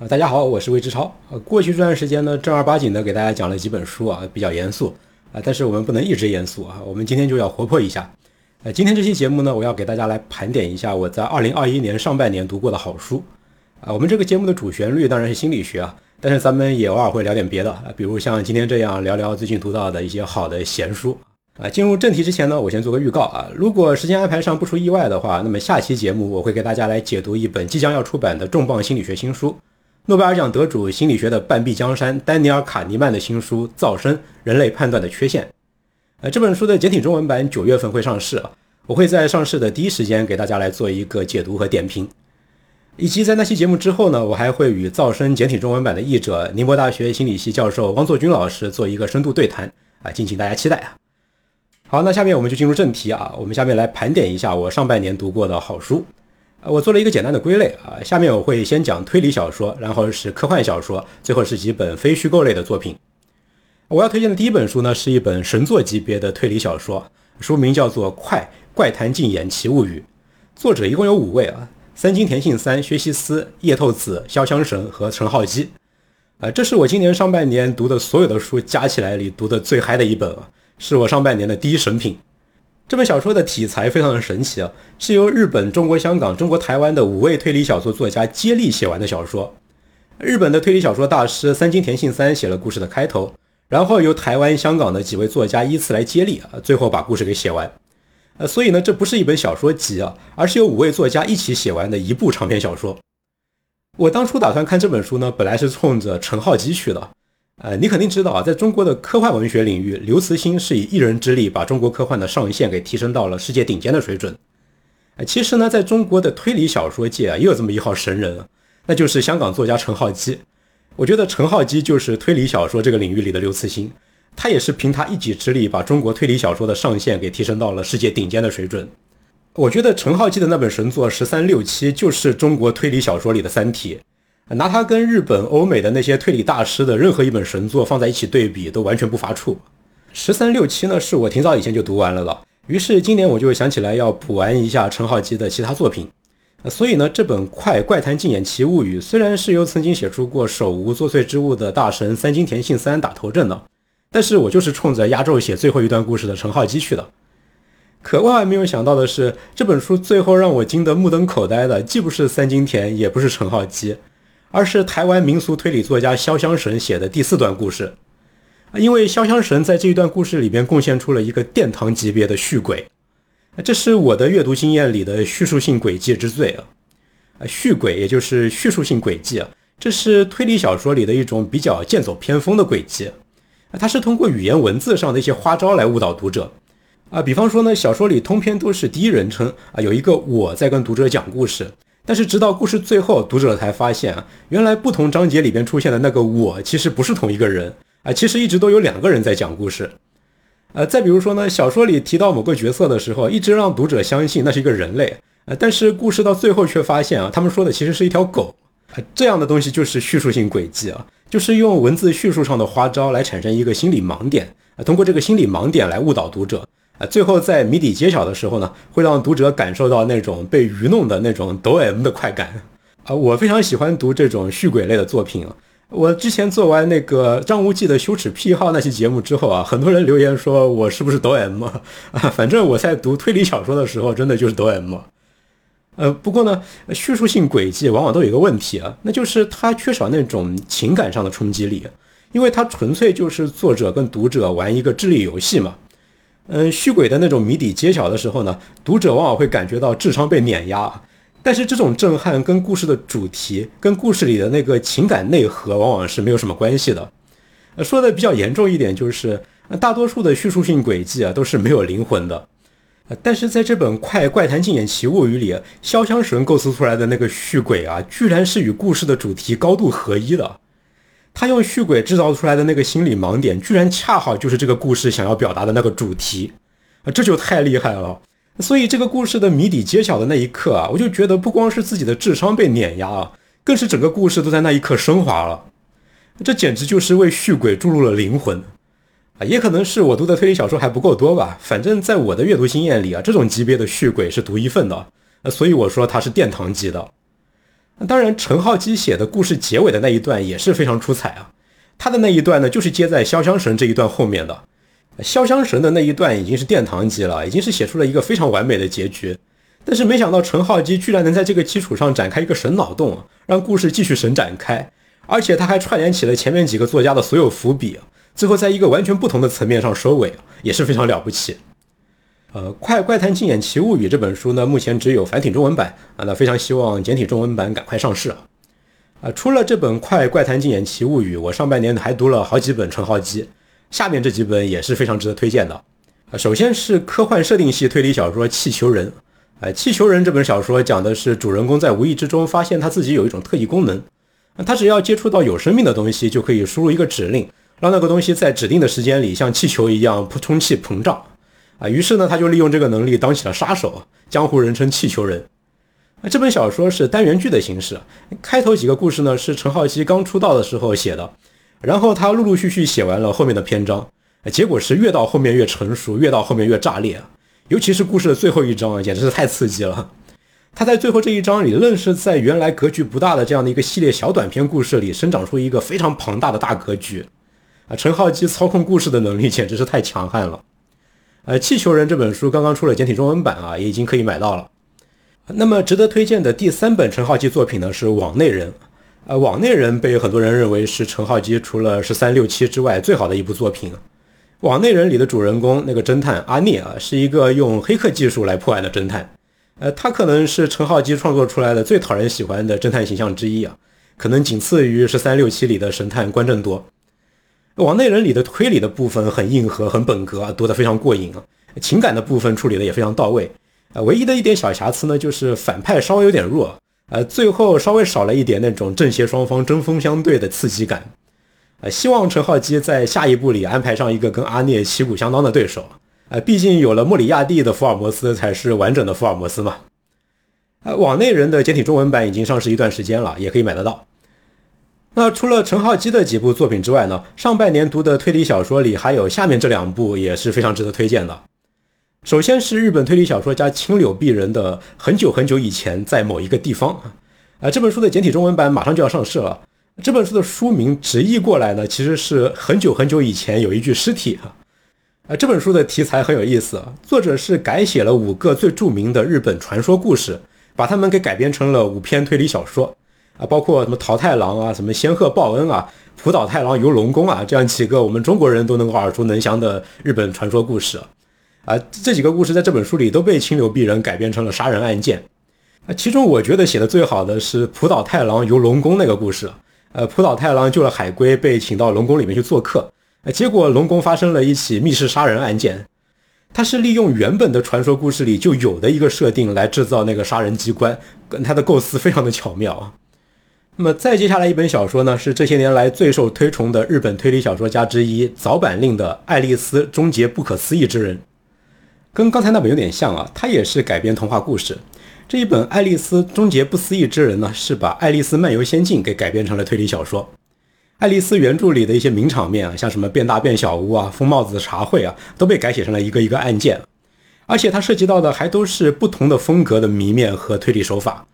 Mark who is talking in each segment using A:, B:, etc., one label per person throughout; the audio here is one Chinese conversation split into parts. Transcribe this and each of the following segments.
A: 啊，大家好，我是魏之超。呃，过去这段时间呢，正儿八经的给大家讲了几本书啊，比较严肃啊，但是我们不能一直严肃啊，我们今天就要活泼一下。呃，今天这期节目呢，我要给大家来盘点一下我在二零二一年上半年读过的好书。啊，我们这个节目的主旋律当然是心理学啊，但是咱们也偶尔会聊点别的啊，比如像今天这样聊聊最近读到的一些好的闲书。啊，进入正题之前呢，我先做个预告啊，如果时间安排上不出意外的话，那么下期节目我会给大家来解读一本即将要出版的重磅心理学新书。诺贝尔奖得主、心理学的半壁江山丹尼尔·卡尼曼的新书《噪声：人类判断的缺陷》。呃，这本书的简体中文版九月份会上市啊，我会在上市的第一时间给大家来做一个解读和点评。以及在那期节目之后呢，我还会与《噪声》简体中文版的译者、宁波大学心理系教授汪作军老师做一个深度对谈啊，敬请大家期待啊。好，那下面我们就进入正题啊，我们下面来盘点一下我上半年读过的好书。我做了一个简单的归类啊，下面我会先讲推理小说，然后是科幻小说，最后是几本非虚构类的作品。我要推荐的第一本书呢，是一本神作级别的推理小说，书名叫做《快怪谈禁演奇物语》，作者一共有五位啊，三津田信三、薛西斯、叶透子、潇湘神和陈浩基。啊，这是我今年上半年读的所有的书加起来里读的最嗨的一本啊，是我上半年的第一神品。这本小说的题材非常的神奇啊，是由日本、中国香港、中国台湾的五位推理小说作家接力写完的小说。日本的推理小说大师三津田信三写了故事的开头，然后由台湾、香港的几位作家依次来接力啊，最后把故事给写完。呃，所以呢，这不是一本小说集啊，而是由五位作家一起写完的一部长篇小说。我当初打算看这本书呢，本来是冲着陈浩基去的。呃，你肯定知道啊，在中国的科幻文学领域，刘慈欣是以一人之力把中国科幻的上限给提升到了世界顶尖的水准。呃，其实呢，在中国的推理小说界啊，也有这么一号神人，那就是香港作家陈浩基。我觉得陈浩基就是推理小说这个领域里的刘慈欣，他也是凭他一己之力把中国推理小说的上限给提升到了世界顶尖的水准。我觉得陈浩基的那本神作《十三六七》就是中国推理小说里的《三体》。拿它跟日本、欧美的那些推理大师的任何一本神作放在一起对比，都完全不发怵。十三六七呢，是我挺早以前就读完了的，于是今年我就想起来要补完一下陈浩基的其他作品。所以呢，这本《快怪谈禁演奇物语》虽然是由曾经写出过《手无作祟之物》的大神三津田信三打头阵的，但是我就是冲着压轴写最后一段故事的陈浩基去的。可万万没有想到的是，这本书最后让我惊得目瞪口呆的，既不是三津田，也不是陈浩基。而是台湾民俗推理作家潇湘神写的第四段故事，因为潇湘神在这一段故事里边贡献出了一个殿堂级别的续鬼，这是我的阅读经验里的叙述性轨迹之最啊！啊，续轨也就是叙述性轨迹啊，这是推理小说里的一种比较剑走偏锋的轨迹，啊，它是通过语言文字上的一些花招来误导读者，啊，比方说呢，小说里通篇都是第一人称啊，有一个我在跟读者讲故事。但是直到故事最后，读者才发现啊，原来不同章节里边出现的那个我，其实不是同一个人啊，其实一直都有两个人在讲故事。呃，再比如说呢，小说里提到某个角色的时候，一直让读者相信那是一个人类，呃，但是故事到最后却发现啊，他们说的其实是一条狗。这样的东西就是叙述性轨迹啊，就是用文字叙述上的花招来产生一个心理盲点啊，通过这个心理盲点来误导读者。啊，最后在谜底揭晓的时候呢，会让读者感受到那种被愚弄的那种抖 M 的快感。啊，我非常喜欢读这种续鬼类的作品。我之前做完那个张无忌的羞耻癖好那期节目之后啊，很多人留言说我是不是抖 M 啊？反正我在读推理小说的时候，真的就是抖 M。呃，不过呢，叙述性轨迹往往都有一个问题啊，那就是它缺少那种情感上的冲击力，因为它纯粹就是作者跟读者玩一个智力游戏嘛。嗯，虚鬼的那种谜底揭晓的时候呢，读者往往会感觉到智商被碾压，但是这种震撼跟故事的主题、跟故事里的那个情感内核往往是没有什么关系的。呃，说的比较严重一点，就是大多数的叙述性轨迹啊都是没有灵魂的。呃，但是在这本《快怪谈禁演奇物语》里，潇湘神构思出来的那个续鬼啊，居然是与故事的主题高度合一的。他用续鬼制造出来的那个心理盲点，居然恰好就是这个故事想要表达的那个主题，啊，这就太厉害了。所以这个故事的谜底揭晓的那一刻啊，我就觉得不光是自己的智商被碾压啊，更是整个故事都在那一刻升华了。这简直就是为续鬼注入了灵魂啊！也可能是我读的推理小说还不够多吧。反正在我的阅读经验里啊，这种级别的续鬼是独一份的，所以我说它是殿堂级的。当然，陈浩基写的故事结尾的那一段也是非常出彩啊。他的那一段呢，就是接在潇湘神这一段后面的。潇湘神的那一段已经是殿堂级了，已经是写出了一个非常完美的结局。但是没想到陈浩基居然能在这个基础上展开一个神脑洞，让故事继续神展开，而且他还串联起了前面几个作家的所有伏笔，最后在一个完全不同的层面上收尾，也是非常了不起。呃，《快怪谈禁演奇物语》这本书呢，目前只有繁体中文版啊，那非常希望简体中文版赶快上市啊。啊，除了这本《快怪谈禁演奇物语》，我上半年还读了好几本陈浩基，下面这几本也是非常值得推荐的。啊，首先是科幻设定系推理小说《气球人》。啊，《气球人》这本小说讲的是主人公在无意之中发现他自己有一种特异功能，他只要接触到有生命的东西，就可以输入一个指令，让那个东西在指定的时间里像气球一样充气膨胀。啊，于是呢，他就利用这个能力当起了杀手，江湖人称气球人。那这本小说是单元剧的形式，开头几个故事呢是陈浩基刚出道的时候写的，然后他陆陆续续写完了后面的篇章，结果是越到后面越成熟，越到后面越炸裂，尤其是故事的最后一章啊，简直是太刺激了。他在最后这一章里，愣是在原来格局不大的这样的一个系列小短篇故事里，生长出一个非常庞大的大格局。啊，陈浩基操控故事的能力简直是太强悍了。呃，《气球人》这本书刚刚出了简体中文版啊，也已经可以买到了。那么值得推荐的第三本陈浩基作品呢是《网内人》。呃，《网内人》被很多人认为是陈浩基除了十三六七之外最好的一部作品。《网内人》里的主人公那个侦探阿聂啊，是一个用黑客技术来破案的侦探。呃，他可能是陈浩基创作出来的最讨人喜欢的侦探形象之一啊，可能仅次于十三六七里的神探关正多。往内人里的推理的部分很硬核，很本格，读得非常过瘾啊。情感的部分处理的也非常到位啊。唯一的一点小瑕疵呢，就是反派稍微有点弱，呃，最后稍微少了一点那种正邪双方针锋相对的刺激感。呃，希望陈浩基在下一部里安排上一个跟阿涅旗鼓相当的对手啊。毕竟有了莫里亚蒂的福尔摩斯才是完整的福尔摩斯嘛。呃，往内人的简体中文版已经上市一段时间了，也可以买得到。那除了陈浩基的几部作品之外呢？上半年读的推理小说里还有下面这两部也是非常值得推荐的。首先是日本推理小说家青柳碧人的《很久很久以前在某一个地方》啊，这本书的简体中文版马上就要上市了。这本书的书名直译过来呢，其实是很久很久以前有一具尸体哈。啊，这本书的题材很有意思，作者是改写了五个最著名的日本传说故事，把它们给改编成了五篇推理小说。啊，包括什么桃太郎啊，什么仙鹤报恩啊，浦岛太郎游龙宫啊，这样几个我们中国人都能够耳熟能详的日本传说故事，啊，这几个故事在这本书里都被清流鄙人改编成了杀人案件。啊，其中我觉得写的最好的是浦岛太郎游龙宫那个故事。呃，浦岛太郎救了海龟，被请到龙宫里面去做客，呃，结果龙宫发生了一起密室杀人案件。他是利用原本的传说故事里就有的一个设定来制造那个杀人机关，跟他的构思非常的巧妙啊。那么再接下来一本小说呢，是这些年来最受推崇的日本推理小说家之一早坂令的《爱丽丝终结不可思议之人》，跟刚才那本有点像啊，它也是改编童话故事。这一本《爱丽丝终结不思议之人》呢，是把《爱丽丝漫游仙境》给改编成了推理小说。爱丽丝原著里的一些名场面啊，像什么变大变小屋啊、疯帽子的茶会啊，都被改写成了一个一个案件，而且它涉及到的还都是不同的风格的谜面和推理手法。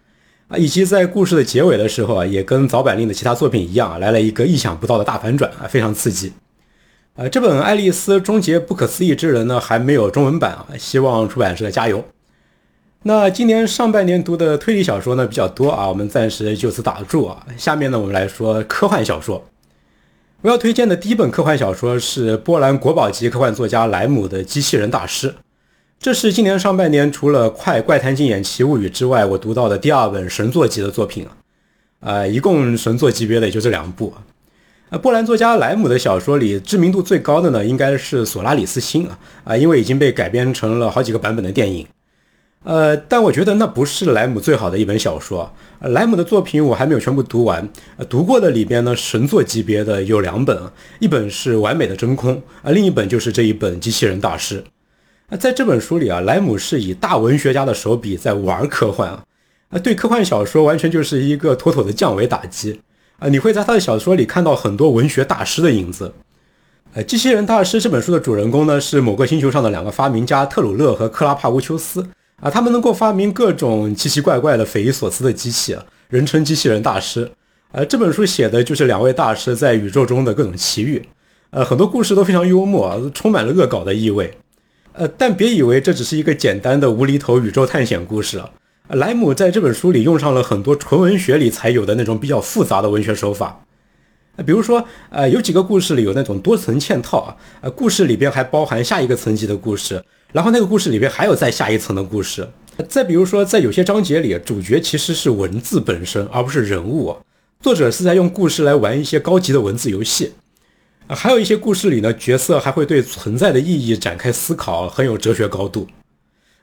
A: 啊，以及在故事的结尾的时候啊，也跟早坂令的其他作品一样啊，来了一个意想不到的大反转啊，非常刺激。呃，这本《爱丽丝终结不可思议之人》呢，还没有中文版啊，希望出版社加油。那今年上半年读的推理小说呢比较多啊，我们暂时就此打住啊。下面呢，我们来说科幻小说。我要推荐的第一本科幻小说是波兰国宝级科幻作家莱姆的《机器人大师》。这是今年上半年除了《快怪谈禁演奇物语》之外，我读到的第二本神作级的作品啊，呃，一共神作级别的也就这两部啊。波兰作家莱姆的小说里知名度最高的呢，应该是《索拉里斯星》啊，啊，因为已经被改编成了好几个版本的电影。呃，但我觉得那不是莱姆最好的一本小说。莱姆的作品我还没有全部读完，读过的里边呢，神作级别的有两本，一本是《完美的真空》啊，另一本就是这一本《机器人大师》。在这本书里啊，莱姆是以大文学家的手笔在玩科幻啊，啊，对科幻小说完全就是一个妥妥的降维打击啊！你会在他的小说里看到很多文学大师的影子。呃，机器人大师这本书的主人公呢是某个星球上的两个发明家特鲁勒和克拉帕乌丘斯啊，他们能够发明各种奇奇怪怪的、匪夷所思的机器啊，人称机器人大师。呃，这本书写的就是两位大师在宇宙中的各种奇遇，呃，很多故事都非常幽默，充满了恶搞的意味。呃，但别以为这只是一个简单的无厘头宇宙探险故事啊！莱姆在这本书里用上了很多纯文学里才有的那种比较复杂的文学手法。比如说，呃，有几个故事里有那种多层嵌套啊，呃，故事里边还包含下一个层级的故事，然后那个故事里边还有再下一层的故事。再比如说，在有些章节里，主角其实是文字本身，而不是人物。作者是在用故事来玩一些高级的文字游戏，啊，还有一些故事里呢，角色还会对存在的意义展开思考，很有哲学高度。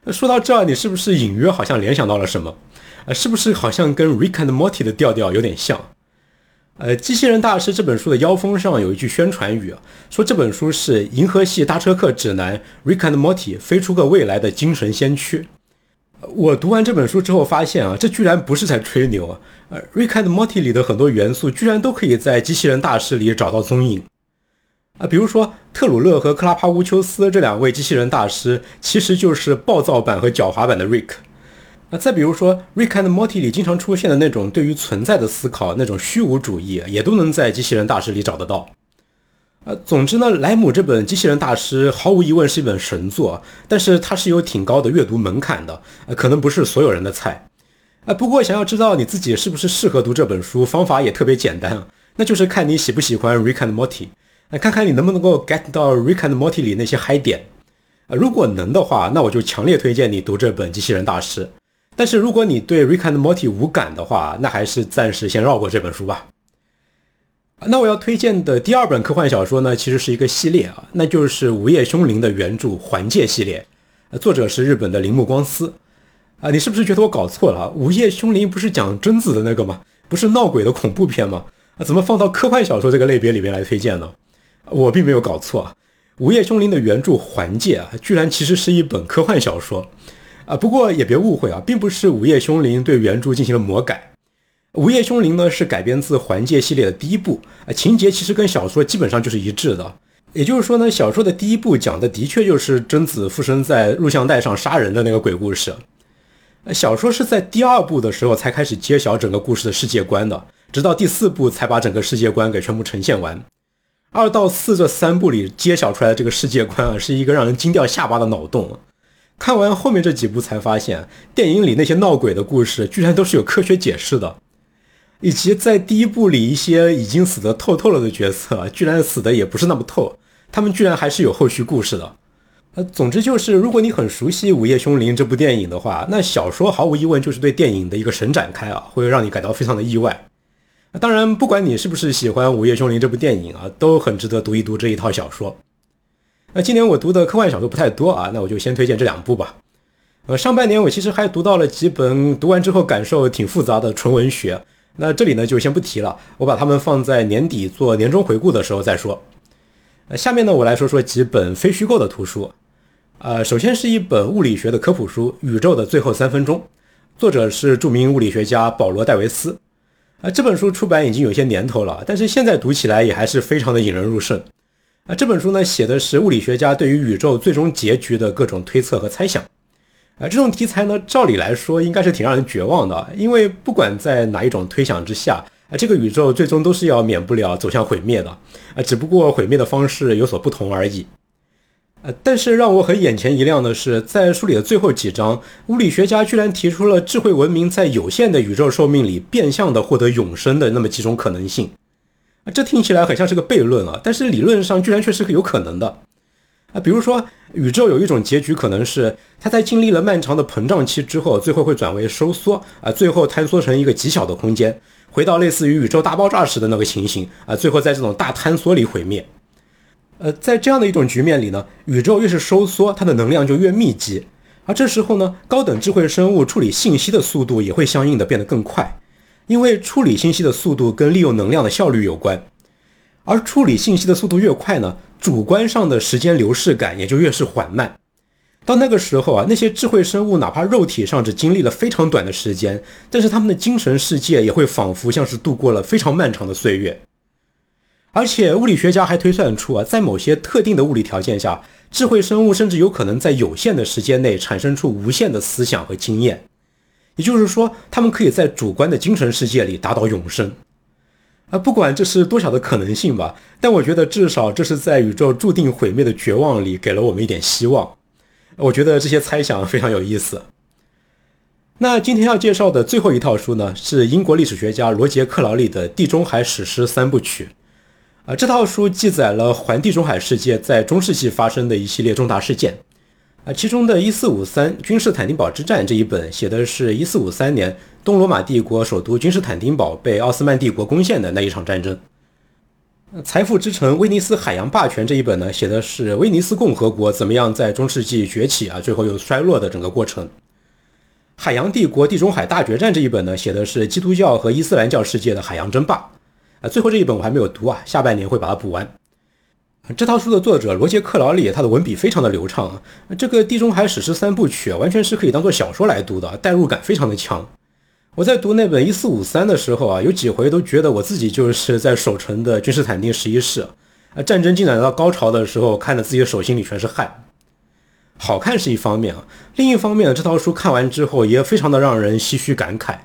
A: 说到这儿，你是不是隐约好像联想到了什么？呃，是不是好像跟《Rick and Morty》的调调有点像？呃，《机器人大师》这本书的腰封上有一句宣传语，说这本书是银河系搭车客指南，《Rick and Morty》飞出个未来的精神先驱。我读完这本书之后发现啊，这居然不是在吹牛啊！呃，《Rick and Morty》里的很多元素居然都可以在《机器人大师》里找到踪影啊！比如说，特鲁勒和克拉帕乌丘斯这两位机器人大师其实就是暴躁版和狡猾版的 Rick。啊，再比如说，《Rick and Morty》里经常出现的那种对于存在的思考，那种虚无主义，也都能在《机器人大师》里找得到。呃，总之呢，莱姆这本《机器人大师》毫无疑问是一本神作，但是它是有挺高的阅读门槛的，呃，可能不是所有人的菜。呃，不过想要知道你自己是不是适合读这本书，方法也特别简单，那就是看你喜不喜欢《Rick and Morty》，那看看你能不能够 get 到《Rick and Morty》里那些嗨点。呃，如果能的话，那我就强烈推荐你读这本《机器人大师》。但是如果你对《Rick and Morty》无感的话，那还是暂时先绕过这本书吧。那我要推荐的第二本科幻小说呢，其实是一个系列啊，那就是《午夜凶铃》的原著《环界》系列，作者是日本的铃木光司。啊，你是不是觉得我搞错了？《午夜凶铃》不是讲贞子的那个吗？不是闹鬼的恐怖片吗？啊，怎么放到科幻小说这个类别里面来推荐呢？我并没有搞错，《午夜凶铃》的原著《环界》啊，居然其实是一本科幻小说。啊，不过也别误会啊，并不是《午夜凶铃》对原著进行了魔改。《午夜凶铃》呢是改编自《环界》系列的第一部，啊，情节其实跟小说基本上就是一致的。也就是说呢，小说的第一部讲的的确就是贞子附身在录像带上杀人的那个鬼故事。小说是在第二部的时候才开始揭晓整个故事的世界观的，直到第四部才把整个世界观给全部呈现完。二到四这三部里揭晓出来的这个世界观啊，是一个让人惊掉下巴的脑洞。看完后面这几部才发现，电影里那些闹鬼的故事居然都是有科学解释的。以及在第一部里，一些已经死得透透了的角色，居然死的也不是那么透，他们居然还是有后续故事的。呃，总之就是，如果你很熟悉《午夜凶铃》这部电影的话，那小说毫无疑问就是对电影的一个神展开啊，会让你感到非常的意外。当然，不管你是不是喜欢《午夜凶铃》这部电影啊，都很值得读一读这一套小说。那今年我读的科幻小说不太多啊，那我就先推荐这两部吧。呃，上半年我其实还读到了几本读完之后感受挺复杂的纯文学。那这里呢就先不提了，我把它们放在年底做年终回顾的时候再说。呃，下面呢我来说说几本非虚构的图书。呃，首先是一本物理学的科普书《宇宙的最后三分钟》，作者是著名物理学家保罗·戴维斯。啊，这本书出版已经有些年头了，但是现在读起来也还是非常的引人入胜。啊，这本书呢写的是物理学家对于宇宙最终结局的各种推测和猜想。啊，这种题材呢，照理来说应该是挺让人绝望的，因为不管在哪一种推想之下，啊，这个宇宙最终都是要免不了走向毁灭的，啊，只不过毁灭的方式有所不同而已。呃，但是让我很眼前一亮的是，在书里的最后几章，物理学家居然提出了智慧文明在有限的宇宙寿命里变相的获得永生的那么几种可能性。啊，这听起来很像是个悖论啊，但是理论上居然却是个有可能的。啊，比如说，宇宙有一种结局可能是它在经历了漫长的膨胀期之后，最后会转为收缩啊，最后坍缩成一个极小的空间，回到类似于宇宙大爆炸时的那个情形啊，最后在这种大坍缩里毁灭。呃，在这样的一种局面里呢，宇宙越是收缩，它的能量就越密集，而这时候呢，高等智慧生物处理信息的速度也会相应的变得更快，因为处理信息的速度跟利用能量的效率有关。而处理信息的速度越快呢，主观上的时间流逝感也就越是缓慢。到那个时候啊，那些智慧生物哪怕肉体上只经历了非常短的时间，但是他们的精神世界也会仿佛像是度过了非常漫长的岁月。而且物理学家还推算出啊，在某些特定的物理条件下，智慧生物甚至有可能在有限的时间内产生出无限的思想和经验。也就是说，他们可以在主观的精神世界里达到永生。啊，不管这是多少的可能性吧，但我觉得至少这是在宇宙注定毁灭的绝望里给了我们一点希望。我觉得这些猜想非常有意思。那今天要介绍的最后一套书呢，是英国历史学家罗杰·克劳利的《地中海史诗三部曲》。啊，这套书记载了环地中海世界在中世纪发生的一系列重大事件。啊，其中的一四五三君士坦丁堡之战这一本写的是一四五三年东罗马帝国首都君士坦丁堡被奥斯曼帝国攻陷的那一场战争。财富之城威尼斯海洋霸权这一本呢，写的是威尼斯共和国怎么样在中世纪崛起啊，最后又衰落的整个过程。海洋帝国地中海大决战这一本呢，写的是基督教和伊斯兰教世界的海洋争霸。啊，最后这一本我还没有读啊，下半年会把它补完。这套书的作者罗杰·克劳利，他的文笔非常的流畅啊。这个地中海史诗三部曲完全是可以当做小说来读的，代入感非常的强。我在读那本一四五三的时候啊，有几回都觉得我自己就是在守城的君士坦丁十一世啊。战争进展到高潮的时候，看着自己的手心里全是汗。好看是一方面啊，另一方面这套书看完之后也非常的让人唏嘘感慨。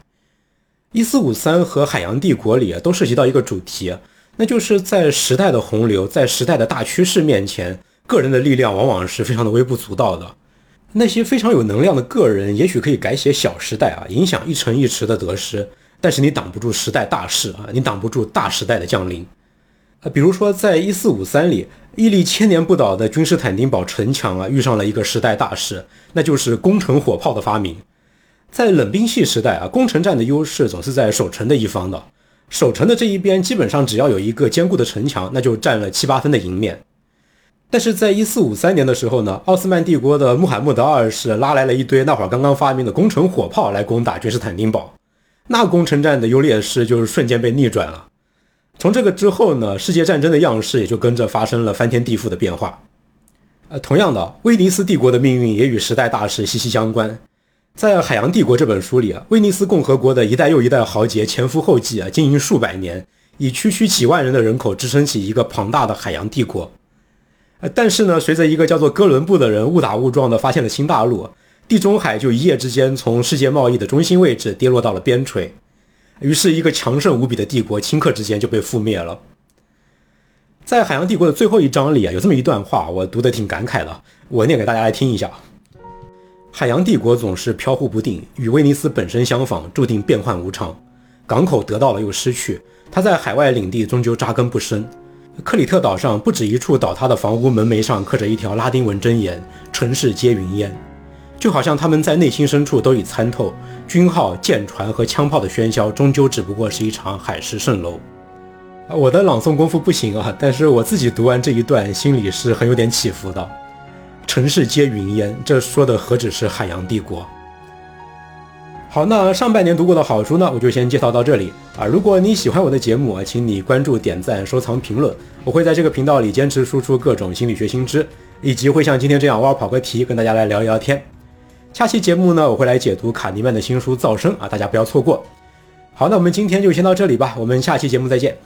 A: 一四五三和海洋帝国里啊，都涉及到一个主题。那就是在时代的洪流，在时代的大趋势面前，个人的力量往往是非常的微不足道的。那些非常有能量的个人，也许可以改写小时代啊，影响一城一池的得失，但是你挡不住时代大势啊，你挡不住大时代的降临。啊，比如说在一四五三里，屹立千年不倒的君士坦丁堡城墙啊，遇上了一个时代大势，那就是攻城火炮的发明。在冷兵器时代啊，攻城战的优势总是在守城的一方的。守城的这一边基本上只要有一个坚固的城墙，那就占了七八分的赢面。但是在一四五三年的时候呢，奥斯曼帝国的穆罕默德二世拉来了一堆那会儿刚刚发明的攻城火炮来攻打君士坦丁堡，那攻城战的优劣势就是瞬间被逆转了。从这个之后呢，世界战争的样式也就跟着发生了翻天地覆的变化。呃，同样的，威尼斯帝国的命运也与时代大势息息相关。在《海洋帝国》这本书里啊，威尼斯共和国的一代又一代豪杰前赴后继啊，经营数百年，以区区几万人的人口支撑起一个庞大的海洋帝国。但是呢，随着一个叫做哥伦布的人误打误撞的发现了新大陆，地中海就一夜之间从世界贸易的中心位置跌落到了边陲，于是，一个强盛无比的帝国顷刻之间就被覆灭了。在《海洋帝国》的最后一章里啊，有这么一段话，我读得挺感慨的，我念给大家来听一下。海洋帝国总是飘忽不定，与威尼斯本身相仿，注定变幻无常。港口得到了又失去，它在海外领地终究扎根不深。克里特岛上不止一处倒塌的房屋门楣上刻着一条拉丁文箴言：“城市皆云烟。”就好像他们在内心深处都已参透，军号、舰船和枪炮的喧嚣终究只不过是一场海市蜃楼。我的朗诵功夫不行啊，但是我自己读完这一段，心里是很有点起伏的。城市皆云烟，这说的何止是海洋帝国？好，那上半年读过的好书呢，我就先介绍到这里啊。如果你喜欢我的节目，请你关注、点赞、收藏、评论。我会在这个频道里坚持输出各种心理学新知，以及会像今天这样偶尔跑个题，跟大家来聊一聊天。下期节目呢，我会来解读卡尼曼的新书《噪声》啊，大家不要错过。好，那我们今天就先到这里吧，我们下期节目再见。